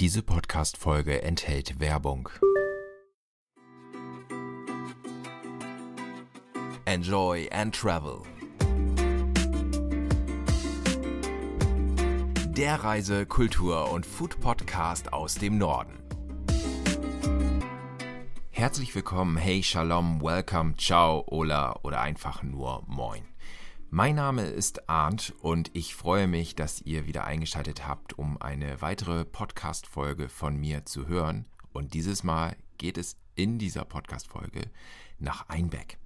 Diese Podcast-Folge enthält Werbung. Enjoy and Travel. Der Reise-, Kultur- und Food-Podcast aus dem Norden. Herzlich willkommen, hey, Shalom, Welcome, Ciao, Ola oder einfach nur Moin. Mein Name ist Arndt und ich freue mich, dass ihr wieder eingeschaltet habt, um eine weitere Podcast-Folge von mir zu hören. Und dieses Mal geht es in dieser Podcast-Folge nach Einbeck.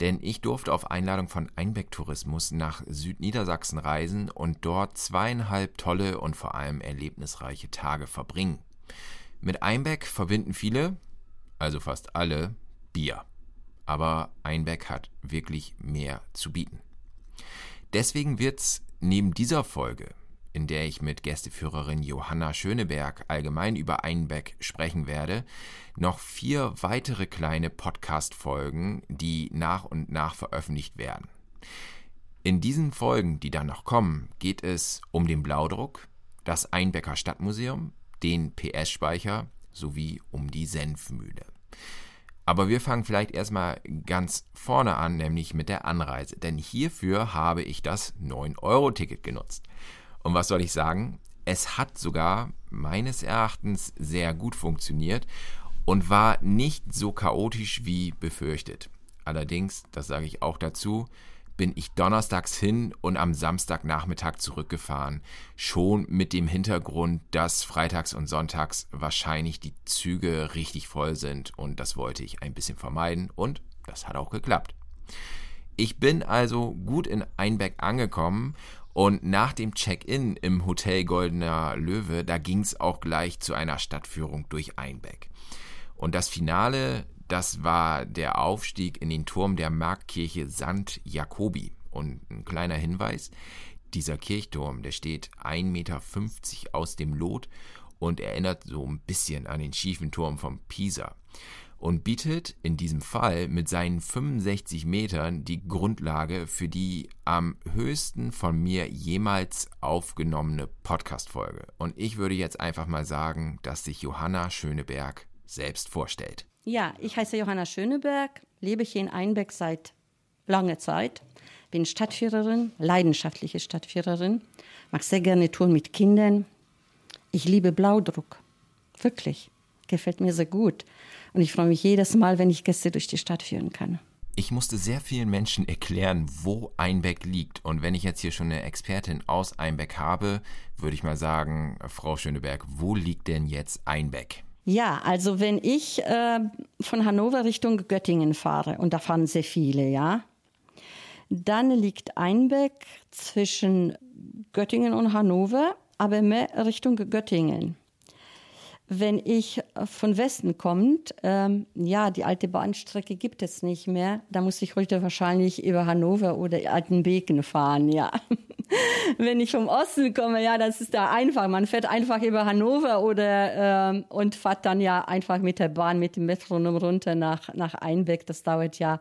Denn ich durfte auf Einladung von Einbeck Tourismus nach Südniedersachsen reisen und dort zweieinhalb tolle und vor allem erlebnisreiche Tage verbringen. Mit Einbeck verbinden viele, also fast alle, Bier. Aber Einbeck hat wirklich mehr zu bieten. Deswegen wird's neben dieser Folge, in der ich mit Gästeführerin Johanna Schöneberg allgemein über Einbeck sprechen werde, noch vier weitere kleine Podcast-Folgen, die nach und nach veröffentlicht werden. In diesen Folgen, die dann noch kommen, geht es um den Blaudruck, das Einbecker Stadtmuseum, den PS-Speicher sowie um die Senfmühle. Aber wir fangen vielleicht erstmal ganz vorne an, nämlich mit der Anreise. Denn hierfür habe ich das 9-Euro-Ticket genutzt. Und was soll ich sagen? Es hat sogar meines Erachtens sehr gut funktioniert und war nicht so chaotisch wie befürchtet. Allerdings, das sage ich auch dazu, bin ich donnerstags hin und am Samstagnachmittag zurückgefahren. Schon mit dem Hintergrund, dass freitags und sonntags wahrscheinlich die Züge richtig voll sind und das wollte ich ein bisschen vermeiden und das hat auch geklappt. Ich bin also gut in Einbeck angekommen und nach dem Check-in im Hotel Goldener Löwe, da ging es auch gleich zu einer Stadtführung durch Einbeck. Und das Finale das war der Aufstieg in den Turm der Marktkirche St. Jakobi. Und ein kleiner Hinweis, dieser Kirchturm, der steht 1,50 Meter aus dem Lot und erinnert so ein bisschen an den schiefen Turm von Pisa und bietet in diesem Fall mit seinen 65 Metern die Grundlage für die am höchsten von mir jemals aufgenommene Podcast-Folge. Und ich würde jetzt einfach mal sagen, dass sich Johanna Schöneberg selbst vorstellt. Ja, ich heiße Johanna Schöneberg, lebe hier in Einbeck seit langer Zeit, bin Stadtführerin, leidenschaftliche Stadtführerin, mag sehr gerne Touren mit Kindern. Ich liebe Blaudruck, wirklich, gefällt mir sehr gut. Und ich freue mich jedes Mal, wenn ich Gäste durch die Stadt führen kann. Ich musste sehr vielen Menschen erklären, wo Einbeck liegt. Und wenn ich jetzt hier schon eine Expertin aus Einbeck habe, würde ich mal sagen, Frau Schöneberg, wo liegt denn jetzt Einbeck? Ja, also wenn ich äh, von Hannover Richtung Göttingen fahre, und da fahren sehr viele, ja, dann liegt Einbeck zwischen Göttingen und Hannover, aber mehr Richtung Göttingen. Wenn ich von Westen kommt, ähm, ja, die alte Bahnstrecke gibt es nicht mehr. Da muss ich heute wahrscheinlich über Hannover oder Altenbeken fahren, ja. Wenn ich vom Osten komme, ja, das ist da einfach. Man fährt einfach über Hannover oder ähm, und fährt dann ja einfach mit der Bahn, mit dem Metronom runter nach, nach Einbeck. Das dauert ja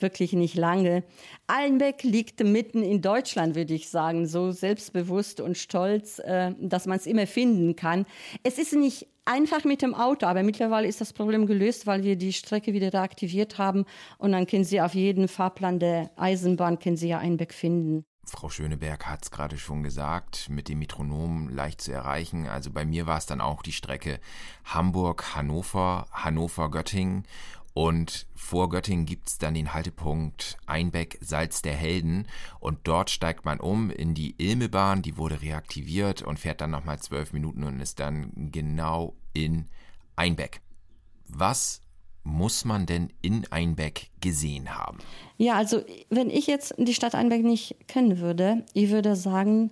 wirklich nicht lange. Allenbeck liegt mitten in Deutschland, würde ich sagen, so selbstbewusst und stolz, äh, dass man es immer finden kann. Es ist nicht einfach mit dem Auto, aber mittlerweile ist das Problem gelöst, weil wir die Strecke wieder reaktiviert haben und dann können Sie auf jeden Fahrplan der Eisenbahn können Sie ja Einbeck finden. Frau Schöneberg hat es gerade schon gesagt, mit dem Metronom leicht zu erreichen. Also bei mir war es dann auch die Strecke Hamburg-Hannover, Hannover-Göttingen und vor Göttingen gibt es dann den Haltepunkt Einbeck Salz der Helden und dort steigt man um in die Ilmebahn, die wurde reaktiviert und fährt dann nochmal zwölf Minuten und ist dann genau in Einbeck. Was muss man denn in Einbeck gesehen haben? Ja, also wenn ich jetzt die Stadt Einbeck nicht kennen würde, ich würde sagen,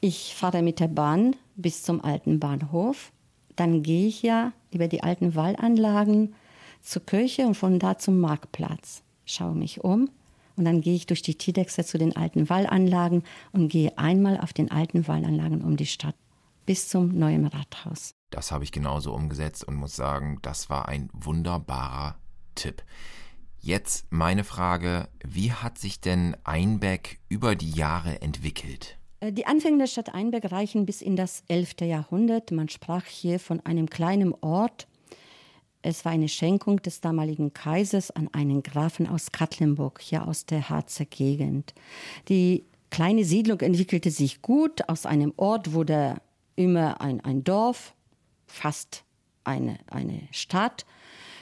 ich fahre mit der Bahn bis zum alten Bahnhof, dann gehe ich ja über die alten Wallanlagen, zur Kirche und von da zum Marktplatz. Schaue mich um und dann gehe ich durch die Tidexe zu den alten Wallanlagen und gehe einmal auf den alten Wallanlagen um die Stadt bis zum neuen Rathaus. Das habe ich genauso umgesetzt und muss sagen, das war ein wunderbarer Tipp. Jetzt meine Frage, wie hat sich denn Einbeck über die Jahre entwickelt? Äh, die Anfänge der Stadt Einbeck reichen bis in das 11. Jahrhundert. Man sprach hier von einem kleinen Ort. Es war eine Schenkung des damaligen Kaisers an einen Grafen aus Katlenburg, hier aus der Harzer Gegend. Die kleine Siedlung entwickelte sich gut. Aus einem Ort wurde immer ein, ein Dorf, fast eine, eine Stadt,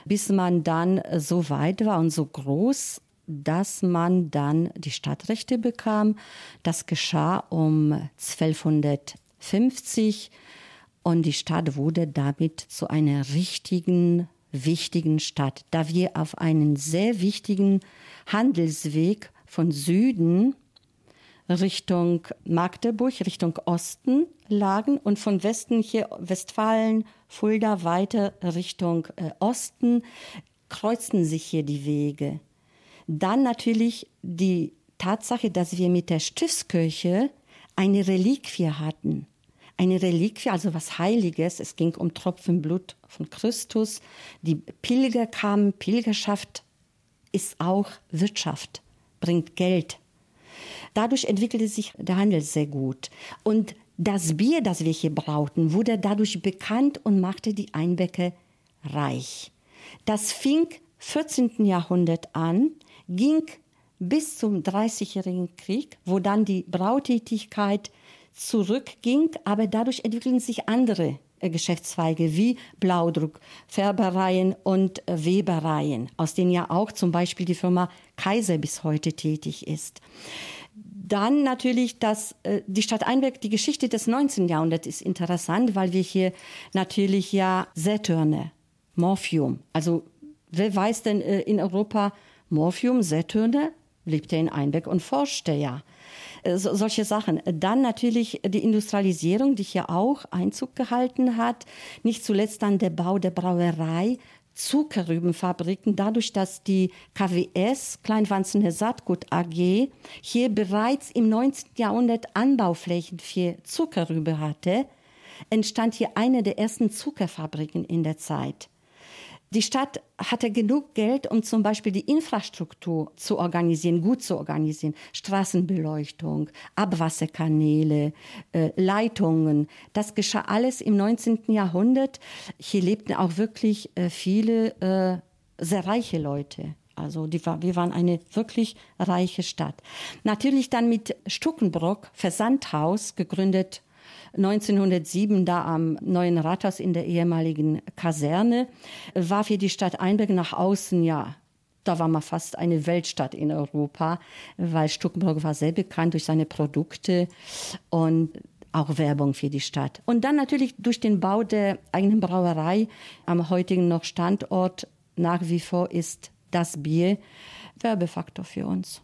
bis man dann so weit war und so groß, dass man dann die Stadtrechte bekam. Das geschah um 1250 und die Stadt wurde damit zu einer richtigen, wichtigen Stadt, da wir auf einen sehr wichtigen Handelsweg von Süden Richtung Magdeburg, Richtung Osten lagen und von Westen hier Westfalen, Fulda weiter Richtung äh, Osten kreuzten sich hier die Wege. Dann natürlich die Tatsache, dass wir mit der Stiftskirche eine Reliquie hatten. Eine Reliquie, also was Heiliges. Es ging um Tropfen Blut von Christus. Die Pilger kamen. Pilgerschaft ist auch Wirtschaft, bringt Geld. Dadurch entwickelte sich der Handel sehr gut. Und das Bier, das wir hier brauten, wurde dadurch bekannt und machte die Einbecke reich. Das fing 14. Jahrhundert an ging bis zum Dreißigjährigen Krieg, wo dann die Brautätigkeit zurückging, aber dadurch entwickeln sich andere äh, Geschäftszweige wie Blaudruck, Färbereien und äh, Webereien, aus denen ja auch zum Beispiel die Firma Kaiser bis heute tätig ist. Dann natürlich das, äh, die Stadt Einberg, die Geschichte des 19. Jahrhunderts ist interessant, weil wir hier natürlich ja Saturne, Morphium, also wer weiß denn in Europa, Morphium, Saturne, lebte in Einbeck und forschte ja. Äh, so, solche Sachen. Dann natürlich die Industrialisierung, die hier auch Einzug gehalten hat. Nicht zuletzt dann der Bau der Brauerei, Zuckerrübenfabriken, dadurch, dass die KWS, Kleinwanzener Saatgut AG, hier bereits im 19. Jahrhundert Anbauflächen für Zuckerrübe hatte, entstand hier eine der ersten Zuckerfabriken in der Zeit. Die Stadt hatte genug Geld, um zum Beispiel die Infrastruktur zu organisieren, gut zu organisieren. Straßenbeleuchtung, Abwasserkanäle, äh, Leitungen. Das geschah alles im 19. Jahrhundert. Hier lebten auch wirklich äh, viele äh, sehr reiche Leute. Also die wir waren eine wirklich reiche Stadt. Natürlich dann mit Stuckenbrock, Versandhaus, gegründet 1907 da am neuen Rathaus in der ehemaligen Kaserne, war für die Stadt Einberg nach außen ja da war man fast eine Weltstadt in Europa, weil Stuckenburg war sehr bekannt durch seine Produkte und auch Werbung für die Stadt. Und dann natürlich durch den Bau der eigenen Brauerei am heutigen noch Standort nach wie vor ist das Bier Werbefaktor für uns.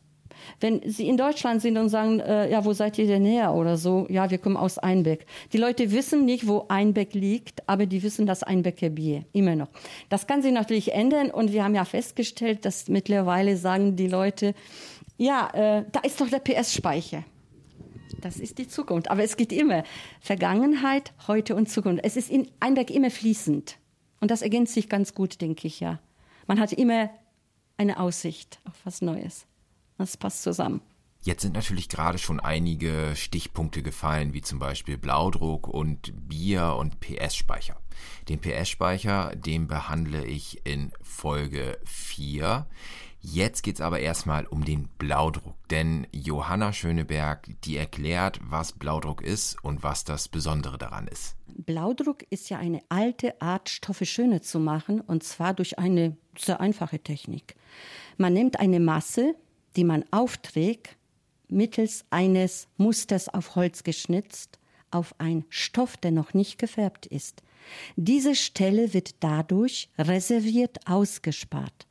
Wenn Sie in Deutschland sind und sagen, äh, ja, wo seid ihr denn her oder so, ja, wir kommen aus Einbeck. Die Leute wissen nicht, wo Einbeck liegt, aber die wissen das Einbecker Bier immer noch. Das kann sich natürlich ändern und wir haben ja festgestellt, dass mittlerweile sagen die Leute, ja, äh, da ist doch der PS-Speicher. Das ist die Zukunft. Aber es geht immer Vergangenheit, heute und Zukunft. Es ist in Einbeck immer fließend. Und das ergänzt sich ganz gut, denke ich ja. Man hat immer eine Aussicht auf was Neues. Das passt zusammen. Jetzt sind natürlich gerade schon einige Stichpunkte gefallen, wie zum Beispiel Blaudruck und Bier und PS-Speicher. Den PS-Speicher, den behandle ich in Folge 4. Jetzt geht's aber erstmal um den Blaudruck, denn Johanna Schöneberg, die erklärt, was Blaudruck ist und was das Besondere daran ist. Blaudruck ist ja eine alte Art, Stoffe schöner zu machen, und zwar durch eine sehr einfache Technik. Man nimmt eine Masse, die man aufträgt, mittels eines Musters auf Holz geschnitzt, auf ein Stoff, der noch nicht gefärbt ist. Diese Stelle wird dadurch reserviert ausgespart.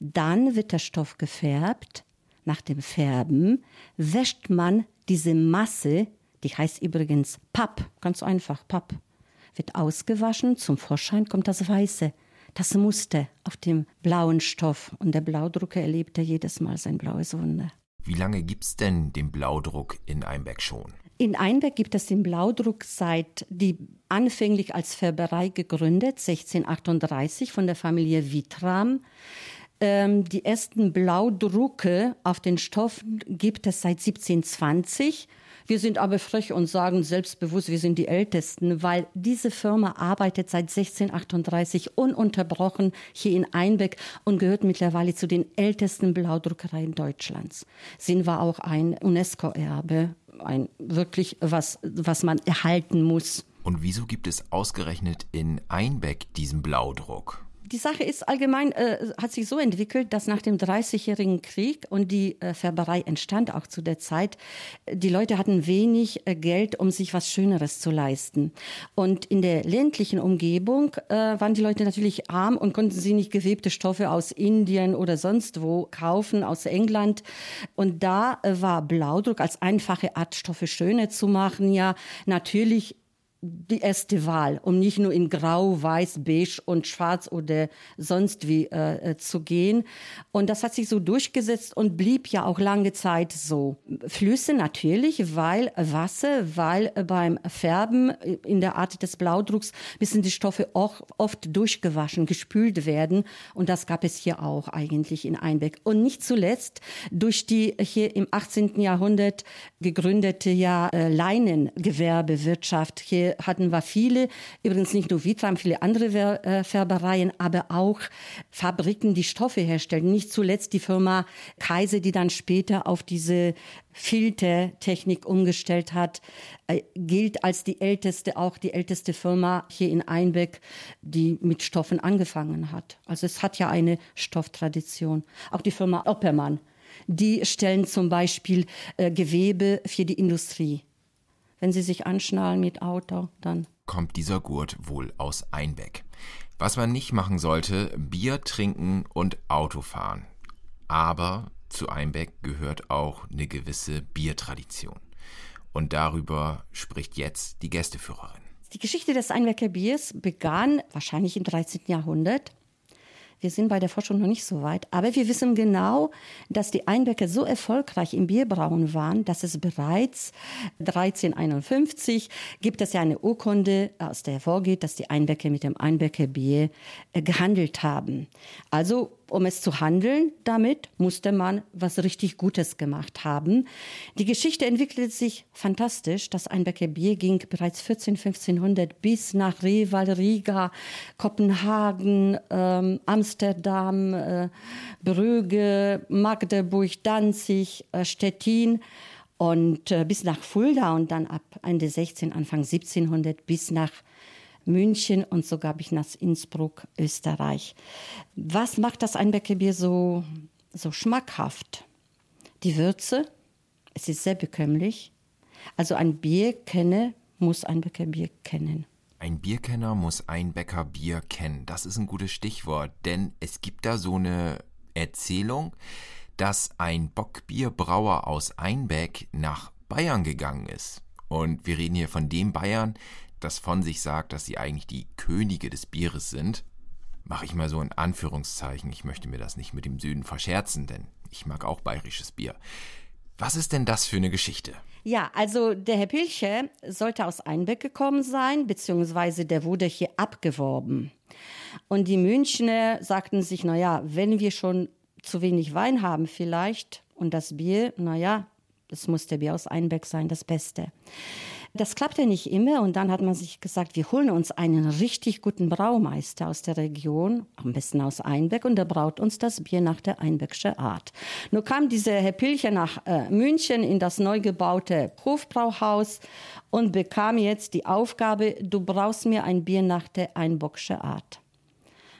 Dann wird der Stoff gefärbt. Nach dem Färben wäscht man diese Masse, die heißt übrigens Papp, ganz einfach Papp, wird ausgewaschen, zum Vorschein kommt das Weiße das Muster auf dem blauen Stoff. Und der Blaudrucker erlebte jedes Mal sein blaues Wunder. Wie lange gibt es denn den Blaudruck in Einbeck schon? In Einbeck gibt es den Blaudruck seit die anfänglich als Färberei gegründet, 1638 von der Familie Wittram. Ähm, die ersten Blaudrucke auf den Stoffen gibt es seit 1720 Wir sind aber frech und sagen selbstbewusst, wir sind die Ältesten, weil diese Firma arbeitet seit 1638 ununterbrochen hier in Einbeck und gehört mittlerweile zu den ältesten Blaudruckereien Deutschlands. Sie war auch ein UNESCO-Erbe, ein wirklich was, was man erhalten muss. Und wieso gibt es ausgerechnet in Einbeck diesen Blaudruck? Die Sache ist allgemein, äh, hat sich so entwickelt, dass nach dem Dreißigjährigen Krieg und die äh, Färberei entstand auch zu der Zeit, die Leute hatten wenig äh, Geld, um sich was Schöneres zu leisten. Und in der ländlichen Umgebung äh, waren die Leute natürlich arm und konnten sie nicht gewebte Stoffe aus Indien oder sonst wo kaufen, aus England. Und da äh, war Blaudruck als einfache Art, Stoffe schöner zu machen, ja natürlich die erste Wahl, um nicht nur in Grau, Weiß, Beige und Schwarz oder sonst wie äh, äh, zu gehen. Und das hat sich so durchgesetzt und blieb ja auch lange Zeit so. Flüsse natürlich, weil Wasser, weil beim Färben in der Art des Blaudrucks müssen die Stoffe auch oft durchgewaschen, gespült werden. Und das gab es hier auch eigentlich in Einbeck. Und nicht zuletzt durch die hier im 18. Jahrhundert gegründete ja äh, Leinengewerbewirtschaft hier hatten wir viele, übrigens nicht nur Vitram, viele andere äh, Färbereien, aber auch Fabriken, die Stoffe herstellen. Nicht zuletzt die Firma Kaiser, die dann später auf diese Filtertechnik umgestellt hat, äh, gilt als die älteste, auch die älteste Firma hier in Einbeck, die mit Stoffen angefangen hat. Also es hat ja eine Stofftradition. Auch die Firma Oppermann, die stellen zum Beispiel äh, Gewebe für die Industrie wenn sie sich anschnallen mit Auto, dann kommt dieser Gurt wohl aus Einbeck. Was man nicht machen sollte, Bier trinken und Auto fahren. Aber zu Einbeck gehört auch eine gewisse Biertradition. Und darüber spricht jetzt die Gästeführerin. Die Geschichte des Einbecker Biers begann wahrscheinlich im 13. Jahrhundert wir sind bei der Forschung noch nicht so weit, aber wir wissen genau, dass die Einbecker so erfolgreich im Bierbrauen waren, dass es bereits 1351 gibt es ja eine Urkunde, aus der hervorgeht, dass die Einbecker mit dem Einbecker Bier äh, gehandelt haben. Also um es zu handeln damit, musste man was richtig Gutes gemacht haben. Die Geschichte entwickelte sich fantastisch. Das Einbecker Bier ging bereits 14, 1500 bis nach Reval, Riga, Kopenhagen, ähm, Amsterdam, äh, Brügge, Magdeburg, Danzig, äh, Stettin und äh, bis nach Fulda und dann ab Ende 16, Anfang 1700 bis nach München und sogar bis nach Innsbruck, Österreich. Was macht das Einbeckerbier so, so schmackhaft? Die Würze, es ist sehr bekömmlich. Also ein Bierkenner muss ein Bäckerbier kennen. Ein Bierkenner muss ein Bäckerbier kennen. Das ist ein gutes Stichwort, denn es gibt da so eine Erzählung, dass ein Bockbierbrauer aus Einbeck nach Bayern gegangen ist. Und wir reden hier von dem Bayern, das von sich sagt, dass sie eigentlich die Könige des Bieres sind, mache ich mal so in Anführungszeichen. Ich möchte mir das nicht mit dem Süden verscherzen, denn ich mag auch bayerisches Bier. Was ist denn das für eine Geschichte? Ja, also der Herr Pilche sollte aus Einbeck gekommen sein, beziehungsweise der wurde hier abgeworben. Und die Münchner sagten sich, naja, wenn wir schon zu wenig Wein haben vielleicht und das Bier, naja, das muss der Bier aus Einbeck sein, das Beste. Das klappte nicht immer und dann hat man sich gesagt, wir holen uns einen richtig guten Braumeister aus der Region, am besten aus Einbeck, und der braut uns das Bier nach der Einbeckschen Art. Nur kam dieser Herr Pilcher nach äh, München in das neu gebaute Hofbrauhaus und bekam jetzt die Aufgabe, du brauchst mir ein Bier nach der Einbeckschen Art.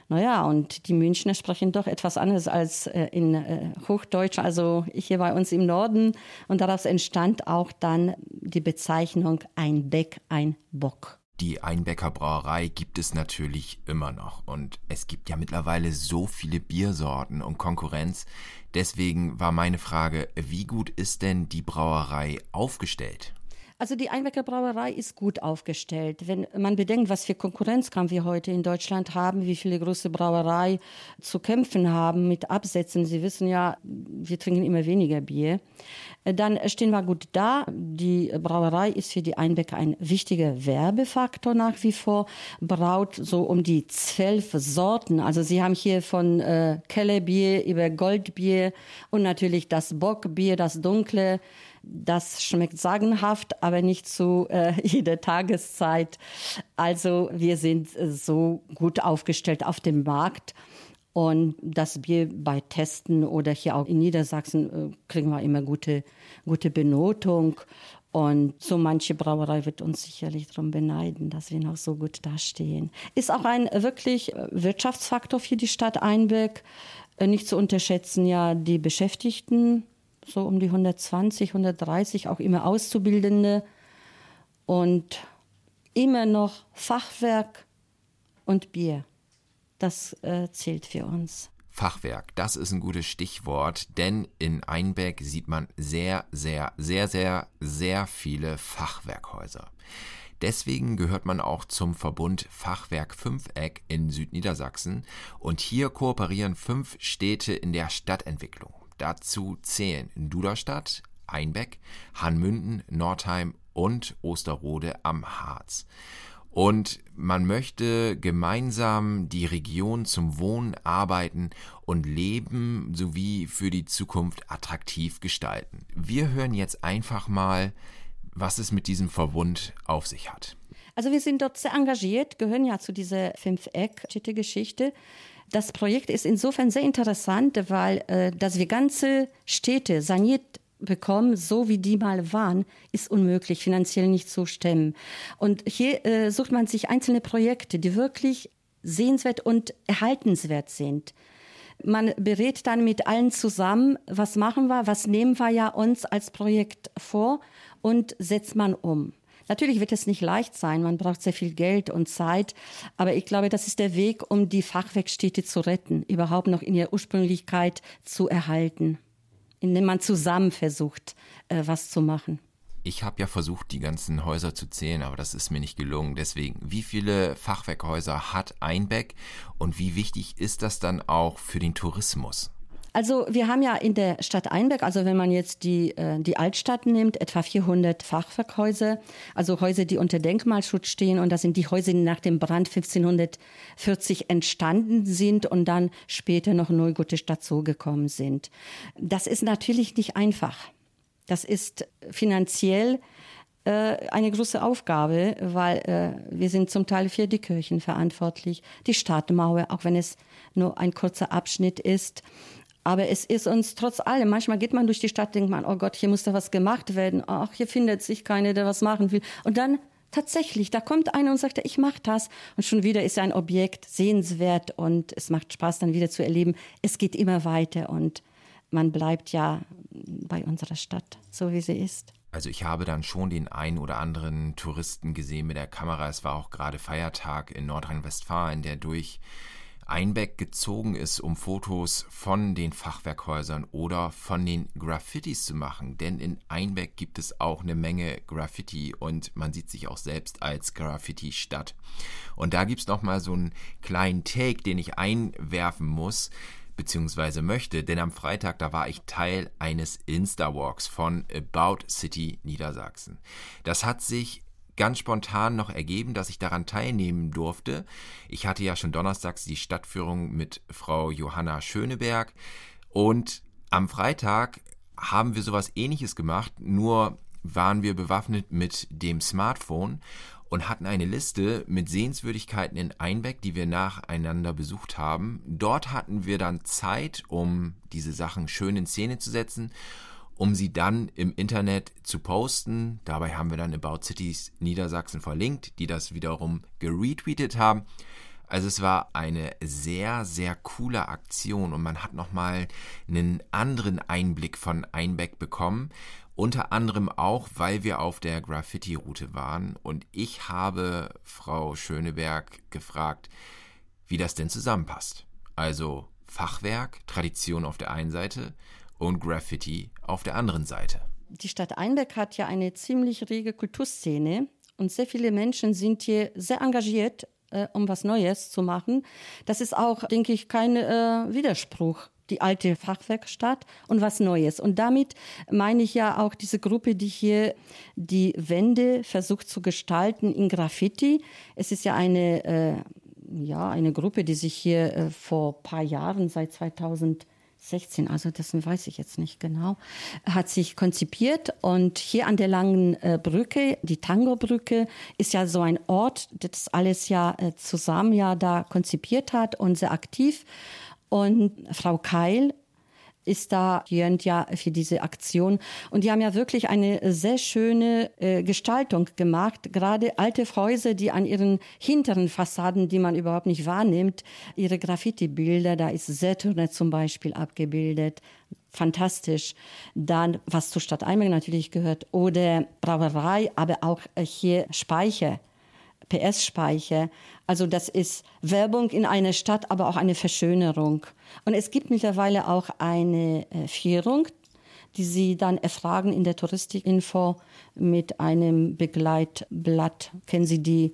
Naja, und die Münchner sprechen doch etwas anderes als äh, in äh, Hochdeutsch, also hier bei uns im Norden. Und daraus entstand auch dann die Bezeichnung ein Beck, ein Bock. Die Einbecker Brauerei gibt es natürlich immer noch und es gibt ja mittlerweile so viele Biersorten und Konkurrenz. Deswegen war meine Frage, wie gut ist denn die Brauerei aufgestellt? Also die Einbecker Brauerei ist gut aufgestellt. Wenn man bedenkt, was für Konkurrenzkampf wir heute in Deutschland haben, wie viele große Brauerei zu kämpfen haben mit Absätzen. Sie wissen ja, wir trinken immer weniger Bier. Dann stehen wir gut da. Die Brauerei ist für die Einbecker ein wichtiger Werbefaktor nach wie vor. Braut so um die zwölf Sorten. Also Sie haben hier von äh, Kellerbier über Goldbier und natürlich das Bockbier, das dunkle Das schmeckt sagenhaft, aber nicht zu äh, jeder Tageszeit. Also wir sind äh, so gut aufgestellt auf dem Markt. Und das Bier bei Testen oder hier auch in Niedersachsen äh, kriegen wir immer gute, gute Benotung. Und so manche Brauerei wird uns sicherlich darum beneiden, dass wir noch so gut dastehen. Ist auch ein wirklich äh, Wirtschaftsfaktor für die Stadt Einbeck. Äh, nicht zu unterschätzen, ja, die Beschäftigten, so um die 120, 130, auch immer Auszubildende. Und immer noch Fachwerk und Bier. Das äh, zählt für uns. Fachwerk, das ist ein gutes Stichwort, denn in Einbeck sieht man sehr, sehr, sehr, sehr, sehr viele Fachwerkhäuser. Deswegen gehört man auch zum Verbund Fachwerk Fünfeck in Südniedersachsen und hier kooperieren fünf Städte in der Stadtentwicklung. Dazu zählen Duderstadt, Einbeck, Hanmünden, Nordheim und Osterrode am Harz. Und man möchte gemeinsam die Region zum Wohnen, Arbeiten und Leben sowie für die Zukunft attraktiv gestalten. Wir hören jetzt einfach mal, was es mit diesem Verbund auf sich hat. Also wir sind dort sehr engagiert, gehören ja zu dieser Fünf-Eck-Geschichte. Das Projekt ist insofern sehr interessant, weil äh, dass wir ganze Städte saniert bekommen, so wie die mal waren, ist unmöglich, finanziell nicht zu stemmen. Und hier äh, sucht man sich einzelne Projekte, die wirklich sehenswert und erhaltenswert sind. Man berät dann mit allen zusammen, was machen wir, was nehmen wir ja uns als Projekt vor und setzt man um. Natürlich wird es nicht leicht sein, man braucht sehr viel Geld und Zeit, aber ich glaube, das ist der Weg, um die Fachwerkstätte zu retten, überhaupt noch in ihrer Ursprünglichkeit zu erhalten indem man zusammen versucht, äh, was zu machen. Ich habe ja versucht, die ganzen Häuser zu zählen, aber das ist mir nicht gelungen. Deswegen, wie viele Fachwerkhäuser hat Einbeck und wie wichtig ist das dann auch für den Tourismus? Also wir haben ja in der Stadt Einberg, also wenn man jetzt die, äh, die Altstadt nimmt, etwa 400 Fachwerkhäuser, also Häuser, die unter Denkmalschutz stehen und das sind die Häuser, die nach dem Brand 1540 entstanden sind und dann später noch neugotisch dazugekommen sind. Das ist natürlich nicht einfach. Das ist finanziell äh, eine große Aufgabe, weil äh, wir sind zum Teil für die Kirchen verantwortlich, die Stadtmauer, auch wenn es nur ein kurzer Abschnitt ist. Aber es ist uns trotz allem, manchmal geht man durch die Stadt, denkt man, oh Gott, hier muss da was gemacht werden. Ach, hier findet sich keiner, der was machen will. Und dann tatsächlich, da kommt einer und sagt, ich mache das. Und schon wieder ist ein Objekt sehenswert und es macht Spaß, dann wieder zu erleben. Es geht immer weiter und man bleibt ja bei unserer Stadt, so wie sie ist. Also ich habe dann schon den ein oder anderen Touristen gesehen mit der Kamera. Es war auch gerade Feiertag in Nordrhein-Westfalen, der durch Einbeck gezogen ist, um Fotos von den Fachwerkhäusern oder von den Graffitis zu machen. Denn in Einbeck gibt es auch eine Menge Graffiti und man sieht sich auch selbst als Graffiti-Stadt. Und da gibt es nochmal so einen kleinen Take, den ich einwerfen muss beziehungsweise möchte, denn am Freitag, da war ich Teil eines Insta-Walks von About City Niedersachsen. Das hat sich ganz spontan noch ergeben, dass ich daran teilnehmen durfte. Ich hatte ja schon donnerstags die Stadtführung mit Frau Johanna Schöneberg und am Freitag haben wir sowas ähnliches gemacht, nur waren wir bewaffnet mit dem Smartphone und hatten eine Liste mit Sehenswürdigkeiten in Einbeck, die wir nacheinander besucht haben. Dort hatten wir dann Zeit, um diese Sachen schön in Szene zu setzen um sie dann im Internet zu posten. Dabei haben wir dann About Cities Niedersachsen verlinkt, die das wiederum geretweetet haben. Also es war eine sehr, sehr coole Aktion und man hat nochmal einen anderen Einblick von Einbeck bekommen. Unter anderem auch, weil wir auf der Graffiti-Route waren und ich habe Frau Schöneberg gefragt, wie das denn zusammenpasst. Also Fachwerk, Tradition auf der einen Seite und Graffiti auf der anderen Seite. Die Stadt Einbeck hat ja eine ziemlich rege Kulturszene und sehr viele Menschen sind hier sehr engagiert, äh, um was Neues zu machen. Das ist auch, denke ich, kein äh, Widerspruch die alte Fachwerkstatt und was Neues. Und damit meine ich ja auch diese Gruppe, die hier die Wände versucht zu gestalten in Graffiti. Es ist ja eine, äh, ja, eine Gruppe, die sich hier äh, vor paar Jahren, seit 2000 16, also das weiß ich jetzt nicht genau, hat sich konzipiert und hier an der langen äh, Brücke, die Tango-Brücke, ist ja so ein Ort, das alles ja äh, zusammen ja da konzipiert hat und sehr aktiv. Und Frau Keil ist da ja für diese Aktion. Und die haben ja wirklich eine sehr schöne äh, Gestaltung gemacht. Gerade alte Häuser, die an ihren hinteren Fassaden, die man überhaupt nicht wahrnimmt, ihre Graffiti-Bilder, da ist Saturne zum Beispiel abgebildet. Fantastisch. Dann, was zur Stadt Einberg natürlich gehört, oder Brauerei, aber auch äh, hier Speicher. PS-Speicher. Also das ist Werbung in einer Stadt, aber auch eine Verschönerung. Und es gibt mittlerweile auch eine äh, Führung, die Sie dann erfragen in der Touristikinfo mit einem Begleitblatt. Können Sie die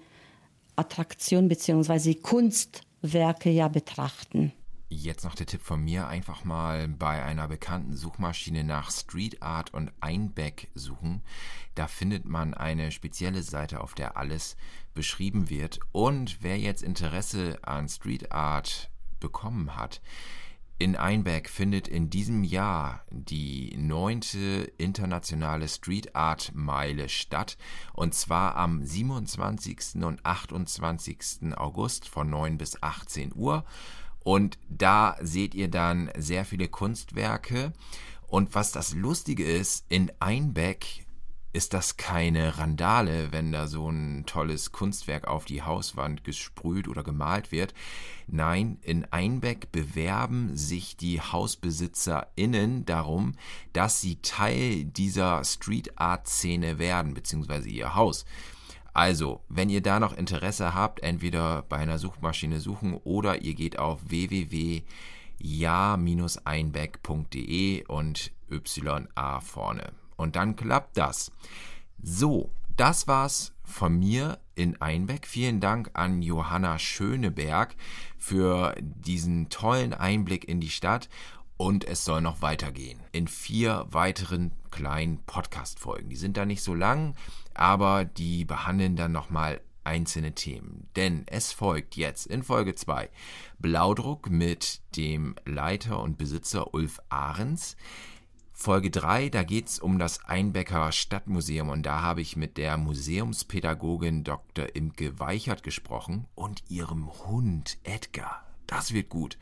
Attraktion bzw. Kunstwerke ja betrachten. Jetzt noch der Tipp von mir, einfach mal bei einer bekannten Suchmaschine nach Street Art und Einbeck suchen. Da findet man eine spezielle Seite, auf der alles beschrieben wird. Und wer jetzt Interesse an Street Art bekommen hat, in Einbeck findet in diesem Jahr die neunte internationale Street Art Meile statt und zwar am 27. und 28. August von 9 bis 18 Uhr und da seht ihr dann sehr viele Kunstwerke. Und was das Lustige ist, in Einbeck ist das keine Randale, wenn da so ein tolles Kunstwerk auf die Hauswand gesprüht oder gemalt wird. Nein, in Einbeck bewerben sich die HausbesitzerInnen darum, dass sie Teil dieser Street Art Szene werden, beziehungsweise ihr Haus. Also, wenn ihr da noch Interesse habt, entweder bei einer Suchmaschine suchen oder ihr geht auf www.ja-einbeck.de und YA vorne. Und dann klappt das. So, das war's von mir in Einbeck. Vielen Dank an Johanna Schöneberg für diesen tollen Einblick in die Stadt und es soll noch weitergehen in vier weiteren kleinen Podcast-Folgen. Die sind da nicht so lang, aber die behandeln dann nochmal einzelne Themen. Denn es folgt jetzt in Folge 2 Blaudruck mit dem Leiter und Besitzer Ulf Ahrens. Folge 3, da geht es um das Einbecker Stadtmuseum und da habe ich mit der Museumspädagogin Dr. Imke Weichert gesprochen und ihrem Hund Edgar. Das wird gut.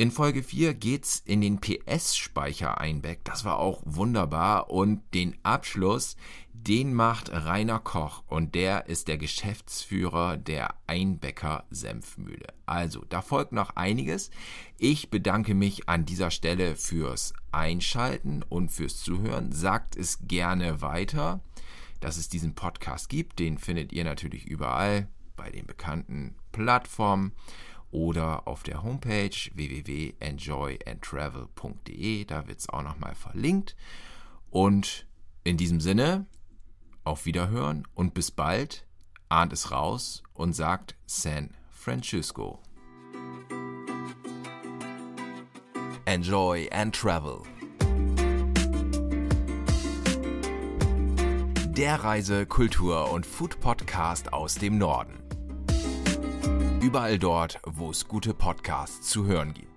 In Folge 4 geht's in den PS-Speicher Einbeck. Das war auch wunderbar. Und den Abschluss, den macht Rainer Koch. Und der ist der Geschäftsführer der Einbecker Senfmühle. Also, da folgt noch einiges. Ich bedanke mich an dieser Stelle fürs Einschalten und fürs Zuhören. Sagt es gerne weiter, dass es diesen Podcast gibt. Den findet ihr natürlich überall bei den bekannten Plattformen oder auf der Homepage www.enjoyandtravel.de. Da wird es auch nochmal verlinkt. Und in diesem Sinne, auf Wiederhören und bis bald. Ahnt es raus und sagt San Francisco. Enjoy and Travel. Der Reise-, Kultur- und Food-Podcast aus dem Norden. Überall dort, wo es gute Podcasts zu hören gibt.